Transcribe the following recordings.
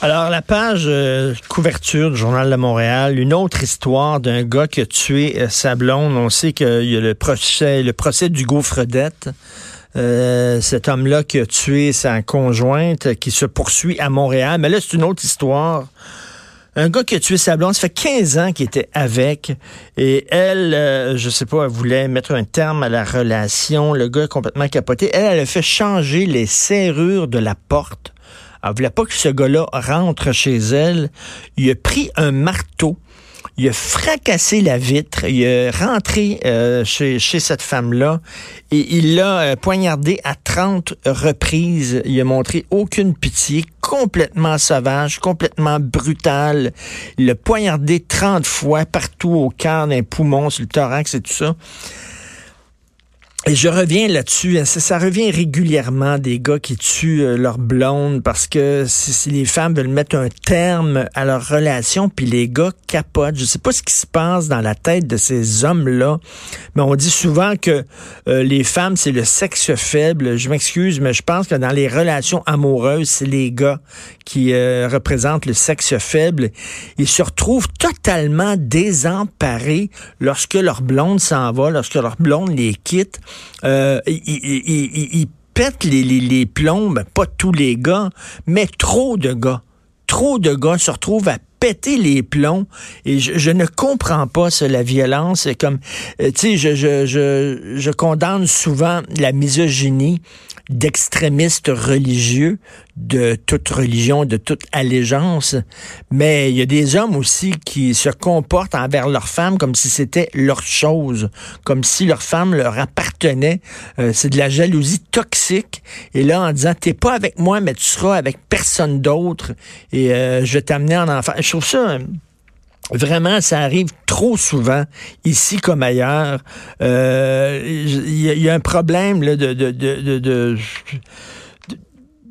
Alors, la page euh, couverture du Journal de Montréal, une autre histoire d'un gars qui a tué euh. On sait qu'il y a le procès, le procès d'Hugo Fredette. Euh, cet homme-là qui a tué sa conjointe, qui se poursuit à Montréal. Mais là, c'est une autre histoire. Un gars qui a tué sa blonde, ça fait 15 ans qu'il était avec. Et elle, euh, je sais pas, elle voulait mettre un terme à la relation. Le gars est complètement capoté. Elle, elle a fait changer les serrures de la porte elle voulait pas que ce gars-là rentre chez elle. Il a pris un marteau. Il a fracassé la vitre, il est rentré euh, chez, cette femme-là et il l'a euh, poignardé à 30 reprises. Il a montré aucune pitié, complètement sauvage, complètement brutal. Il l'a poignardé 30 fois partout au cœur, d'un poumon, sur le thorax et tout ça. Je reviens là-dessus. Hein, ça, revient régulièrement des gars qui tuent euh, leur blonde parce que si, les femmes veulent mettre un terme à leur relation, puis les gars capotent. Je sais pas ce qui se passe dans la tête de ces hommes-là, mais on dit souvent que euh, les femmes, c'est le sexe faible. Je m'excuse, mais je pense que dans les relations amoureuses, c'est les gars qui euh, représentent le sexe faible. Ils se retrouvent totalement désemparés lorsque leur blonde s'en va, lorsque leur blonde les quitte euh, ils, pètent les, les, plombs, pas tous les gars, mais trop de gars. Trop de gars se retrouvent à péter les plombs et je, ne comprends pas ça, la violence. Comme, euh, tu sais, je, je, je, je condamne souvent la misogynie d'extrémistes religieux de toute religion, de toute allégeance, mais il y a des hommes aussi qui se comportent envers leurs femmes comme si c'était leur chose, comme si leur femme leur appartenait. Euh, c'est de la jalousie toxique. Et là, en disant, t'es pas avec moi, mais tu seras avec personne d'autre et euh, je vais t'amener en enfant. Je trouve ça Vraiment, ça arrive trop souvent, ici comme ailleurs. Il euh, y, a un problème de,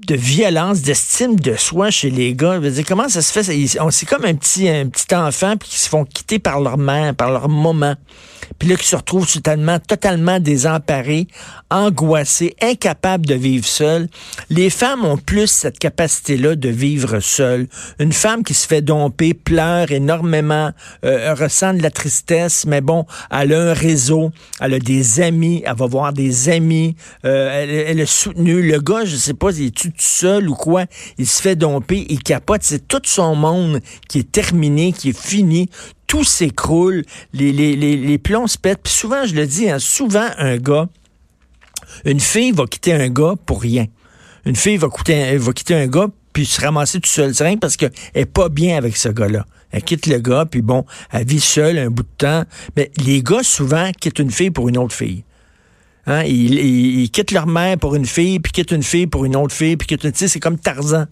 violence, d'estime de soi chez les gars. Dire, comment ça se fait? C'est comme un petit, un petit enfant qui se font quitter par leur mère, par leur maman. Puis là, qui se retrouvent totalement, totalement désemparés, angoissés, incapables de vivre seuls. Les femmes ont plus cette capacité-là de vivre seules. Une femme qui se fait domper, pleure énormément, euh, ressent de la tristesse, mais bon, elle a un réseau, elle a des amis, elle va voir des amis, euh, elle, elle, est soutenue. Le gars, je sais pas, il est tout seul ou quoi, il se fait domper, il capote. C'est tout son monde qui est terminé, qui est fini tout s'écroule, les, les, les, les, plombs se pètent. Puis souvent, je le dis, hein, souvent, un gars, une fille va quitter un gars pour rien. Une fille va, quitter, va quitter un gars puis se ramasser tout seul. C'est rien parce qu'elle est pas bien avec ce gars-là. Elle quitte le gars, puis bon, elle vit seule un bout de temps. Mais les gars, souvent, quittent une fille pour une autre fille. Hein? Ils, ils, quittent leur mère pour une fille, puis quittent une fille pour une autre fille, puis quittent une... C'est comme Tarzan.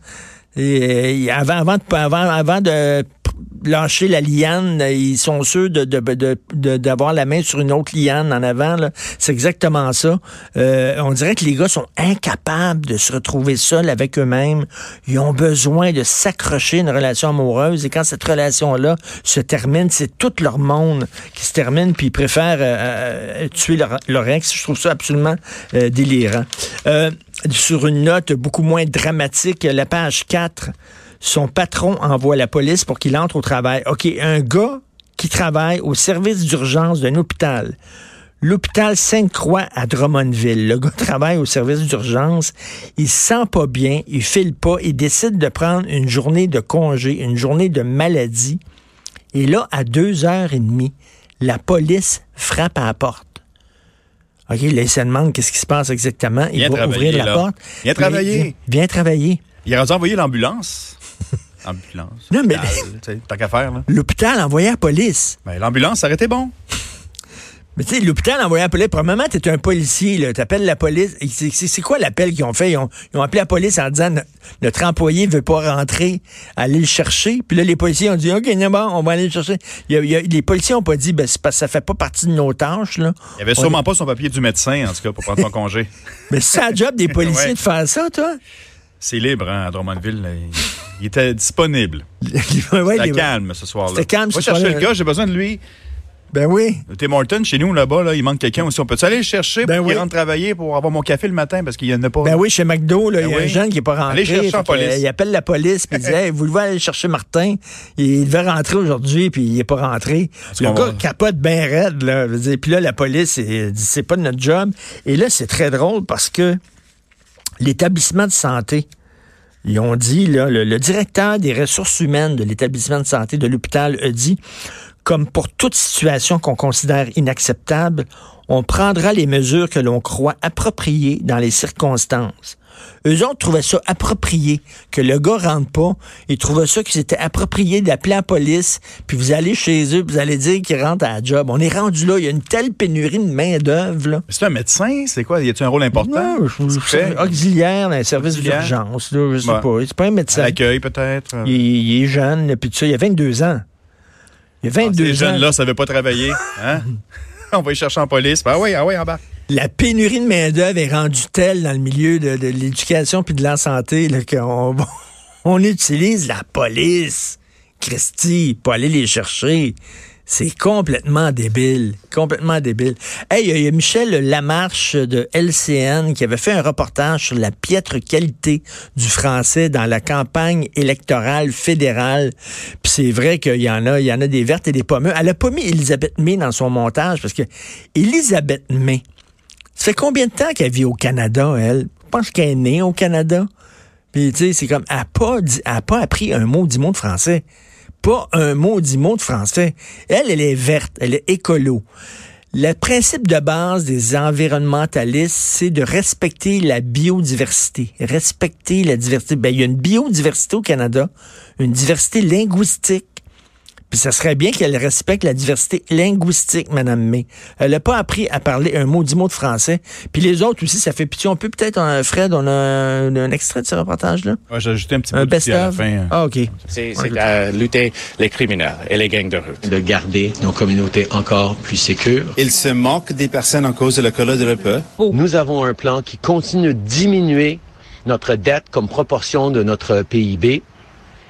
Et, avant, avant, avant, avant de lâcher la liane, ils sont sûrs de, d'avoir la main sur une autre liane en avant. C'est exactement ça. Euh, on dirait que les gars sont incapables de se retrouver seuls avec eux-mêmes. Ils ont besoin de s'accrocher une relation amoureuse. Et quand cette relation-là se termine, c'est tout leur monde qui se termine, puis ils préfèrent euh, euh, tuer leur, ex. Je trouve ça absolument délirant. sur une note beaucoup moins dramatique, la page 4 son patron envoie la police pour qu'il entre au travail. OK, un gars qui travaille au service d'urgence d'un hôpital. L'hôpital Sainte-Croix à Drummondville. Le gars travaille au service d'urgence. Il se sent pas bien. Il file pas. Il décide de prendre une journée de congé, une journée de maladie. Et là, à deux heures et demie, la police frappe à la porte. OK, là, il se demande qu'est-ce qui se passe exactement. Il va ouvrir la porte. Viens travailler. Viens travailler. Il a envoyé l'ambulance. Ambulance. Non, mais. T'as qu'à faire, là. L'hôpital envoyé la police. Ben, l'ambulance, ça aurait été bon. Mais tu sais, l'hôpital envoyé la police. Premièrement, t'es un policier, là. T'appelles la police. C'est quoi l'appel qu'ils ont fait? Ils ont, appelé la police en disant notre employé veut pas rentrer, aller le chercher. Puis là, les policiers ont dit OK, bon, on va aller le chercher. les policiers ont pas dit ben, parce que ça fait pas partie de nos tâches, là. Il avait sûrement pas son papier du médecin, en tout cas, pour prendre son congé. Mais c'est un job des policiers de faire ça, toi? C'est libre, hein, à Drummondville. Il était disponible. C'était calme ce soir-là. C'était calme. Moi, chercher le gars, j'ai besoin de lui. Ben oui. Tim Morton, chez nous, là-bas, là, il manque quelqu'un aussi. On peut aller le chercher Ben pour oui. qu'il rentre travailler pour avoir mon café le matin? Parce qu'il n'y en a pas. Ben oui, chez McDo, là, il y a Ben un jeune qui n'est pas rentré. Allez chercher en police. il appelle la police puis il dit hey, vous devez aller chercher Martin? Il devait rentrer aujourd'hui puis il n'est pas rentré. Le gars va- capote bien raide. Là. Puis là, la police dit c'est pas de notre job. Et là, c'est très drôle parce que l'établissement de santé, ils ont dit, là, le, directeur des ressources humaines de l'établissement de santé de l'hôpital a dit, comme pour toute situation qu'on considère inacceptable, on prendra les mesures que l'on croit appropriées dans les circonstances. Eux autres trouvaient ça approprié, que le gars rentre pas. Ils trouvaient ça que c'était approprié d'appeler la police, puis vous allez chez eux, puis vous allez dire qu'ils rentrent à la job. On est rendu là, il y a une telle pénurie de main-d'œuvre. C'est un médecin? C'est quoi? Y a-t-il un rôle important? Non, je, je, auxiliaire dans les services d'urgence, je sais Ouais. pas. C'est pas un médecin. l'accueil, peut-être? Il, il est jeune, puis ça. Il a 22 ans. Il a Ah, 22 Ces ans. jeunes-là, ça veut pas travailler. Hein? On va y chercher en police. Ah oui, ah oui, en bas. La pénurie de main-d'œuvre est rendue telle dans le milieu de, l'éducation puis de la santé qu'on on utilise la police. Christy, pour aller les chercher. C'est complètement débile. Complètement débile. Hey, il y a- Michel Lamarche de LCN qui avait fait un reportage sur la piètre qualité du français dans la campagne électorale fédérale. Puis c'est vrai qu'il y en a, il y en a des vertes et des pommeux. Elle a pas mis Elisabeth May dans son montage parce que Elisabeth May, ça fait combien de temps qu'elle vit au Canada, elle? Je pense qu'elle est née au Canada. Puis, tu sais, c'est comme, elle n'a pas, pas appris un mot, dix mots de français. Pas un mot, dix mots de français. Elle, elle est verte, elle est écolo. Le principe de base des environnementalistes, c'est de respecter la biodiversité. Respecter la diversité. Ben, il y a une biodiversité au Canada, une diversité linguistique. Puis ça serait bien qu'elle respecte la diversité linguistique, Madame May. Elle n'a pas appris à parler un mot, dix mots de français. Puis les autres aussi, ça fait pitié. On peut peut-être, euh, Fred, on a un, un extrait de ce reportage-là? Ouais, J'ai ajouté un petit Un peu d'outils à la fin. hein. Ah, OK. C'est c'est à lutter les criminels et les gangs de rue. de garder nos communautés encore plus sécures. Il se moque des personnes en cause de la couleur de leur peau. Nous avons un plan qui continue de diminuer notre dette comme proportion de notre PIB.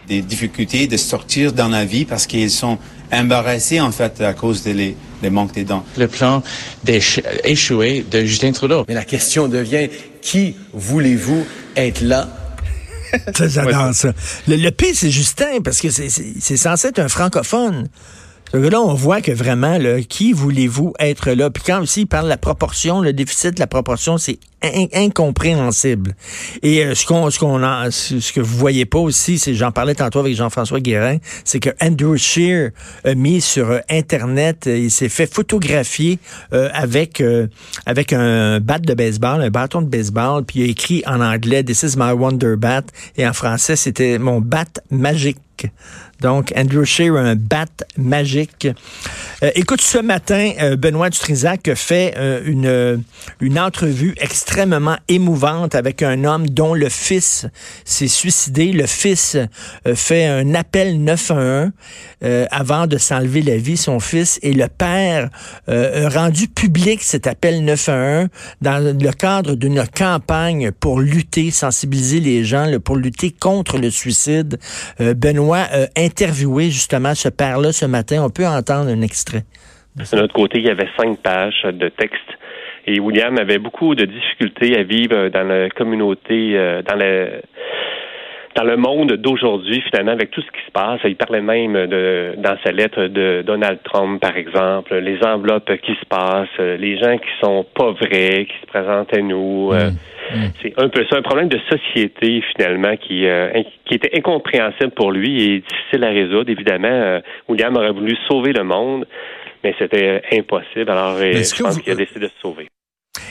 Des difficultés de sortir dans la vie parce qu'ils sont embarrassés en fait à cause des les, des manques des dents. Le plan d'échouer de Justin Trudeau. Mais la question devient, qui voulez-vous être là? Ça, J'adore ça. Le, le pire, c'est Justin, parce que c'est- c'est c'est censé être un francophone. Ce gars-là, on voit que vraiment, là, qui voulez-vous être là? Puis quand aussi il parle de la proportion, le déficit de la proportion, c'est in- incompréhensible. Et euh, ce qu'on ce qu'on ce que vous voyez pas aussi, c'est j'en parlais tantôt avec Jean-François Guérin, c'est que Andrew Scheer a mis sur euh, internet, euh, il s'est fait photographier avec avec un bat de baseball, un bâton de baseball, puis il a écrit en anglais This is my wonder bat et en français c'était mon bat magique. Donc, Andrew Scheer a un bat magique. Écoute, ce matin, Benoît Dutrisac fait une, une entrevue extrêmement émouvante avec un homme dont le fils s'est suicidé. Le fils euh, fait un appel 911 euh, avant de s'enlever la vie, son fils, et le père euh, a rendu public cet appel 911 dans le cadre d'une campagne pour lutter, sensibiliser les gens, là, pour lutter contre le suicide. Euh, Benoît a interviewé justement ce père-là ce matin. On peut entendre un extrait. De notre côté, il y avait cinq pages de texte. Et William avait beaucoup de difficultés à vivre dans la communauté, euh, dans le dans le monde d'aujourd'hui, finalement, avec tout ce qui se passe. Il parlait même de dans sa lettre de Donald Trump, par exemple, les enveloppes qui se passent, euh, les gens qui sont pas vrais, qui se présentent à nous. euh, C'est un peu ça, un problème de société, finalement, qui, euh, qui était incompréhensible pour lui et difficile à résoudre. Évidemment, euh, William aurait voulu sauver le monde, mais c'était euh, impossible. Alors, euh, je pense vous- qu'il a décidé de se sauver.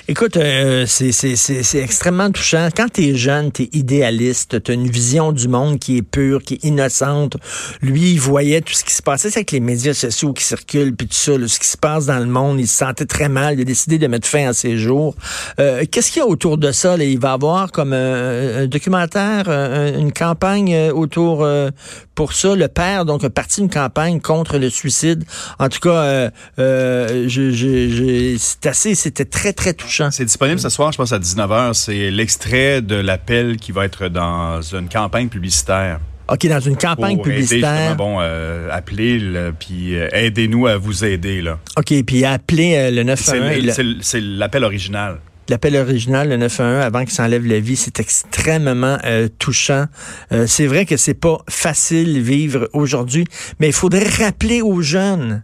Écoute, euh, c'est extrêmement touchant. Quand tu es jeune, tu es idéaliste, tu as une vision du monde qui est pure, qui est innocente. Lui, il voyait tout ce qui se passait c'est avec les médias sociaux qui circulent, puis tout ça, là, ce qui se passe dans le monde. Il se sentait très mal. Il a décidé de mettre fin à ses jours. Euh, Qu'est-ce qu'il y a autour de ça? Là? Il va avoir comme un, un documentaire, un- une campagne euh, autour euh, pour ça. Le père, donc, a parti une campagne contre le suicide. En tout cas, euh, euh, c'est assez, c'était très, très touchant. C'est disponible ce soir, je pense, à 19h. C'est l'extrait de l'appel qui va être dans une campagne publicitaire. OK, dans une campagne pour aider, publicitaire. justement, bon, euh, appelez, là, puis euh, aidez-nous à vous aider. là. OK, puis appelez euh, le C'est 911. le- le- c'est le- c'est l'appel original. L'appel original, le 911, avant qu'il s'enlève la vie, c'est extrêmement euh, touchant. Euh, c'est vrai que c'est pas facile vivre aujourd'hui, mais il faudrait rappeler aux jeunes.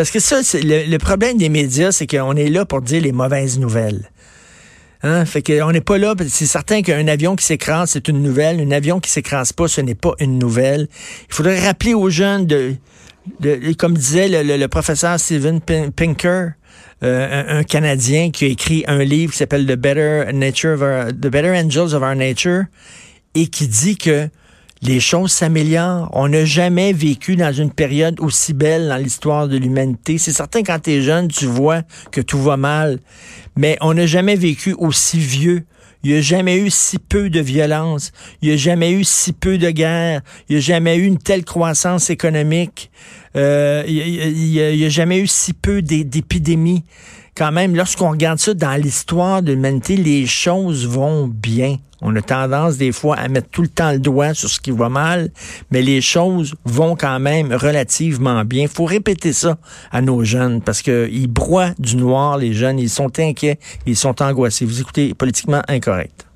Parce que ça, le, problème des médias, c'est qu'on est là pour dire les mauvaises nouvelles. Hein? Fait qu'on n'est pas là. C'est certain qu'un avion qui s'écrase, c'est une nouvelle. Un avion qui s'écrase pas, ce n'est pas une nouvelle. Il faudrait rappeler aux jeunes de, comme disait le, professeur Steven Pin- Pinker, euh, un, un Canadien qui a écrit un livre qui s'appelle The Better Nature of Our- The Better Angels of Our Nature et qui dit que les choses s'améliorent. On n'a jamais vécu dans une période aussi belle dans l'histoire de l'humanité. C'est certain quand tu es jeune, tu vois que tout va mal, mais on n'a jamais vécu aussi vieux. Il n'y a jamais eu si peu de violence. Il n'y a jamais eu si peu de guerre. Il n'y a jamais eu une telle croissance économique. Euh, il n'y a, a, jamais eu si peu d'épidémies. Quand même, lorsqu'on regarde ça dans l'histoire de l'humanité, les choses vont bien. On a tendance des fois à mettre tout le temps le doigt sur ce qui va mal, mais les choses vont quand même relativement bien. Faut répéter ça à nos jeunes parce qu'ils broient du noir, les jeunes. Ils sont inquiets, ils sont angoissés. Vous écoutez politiquement incorrect.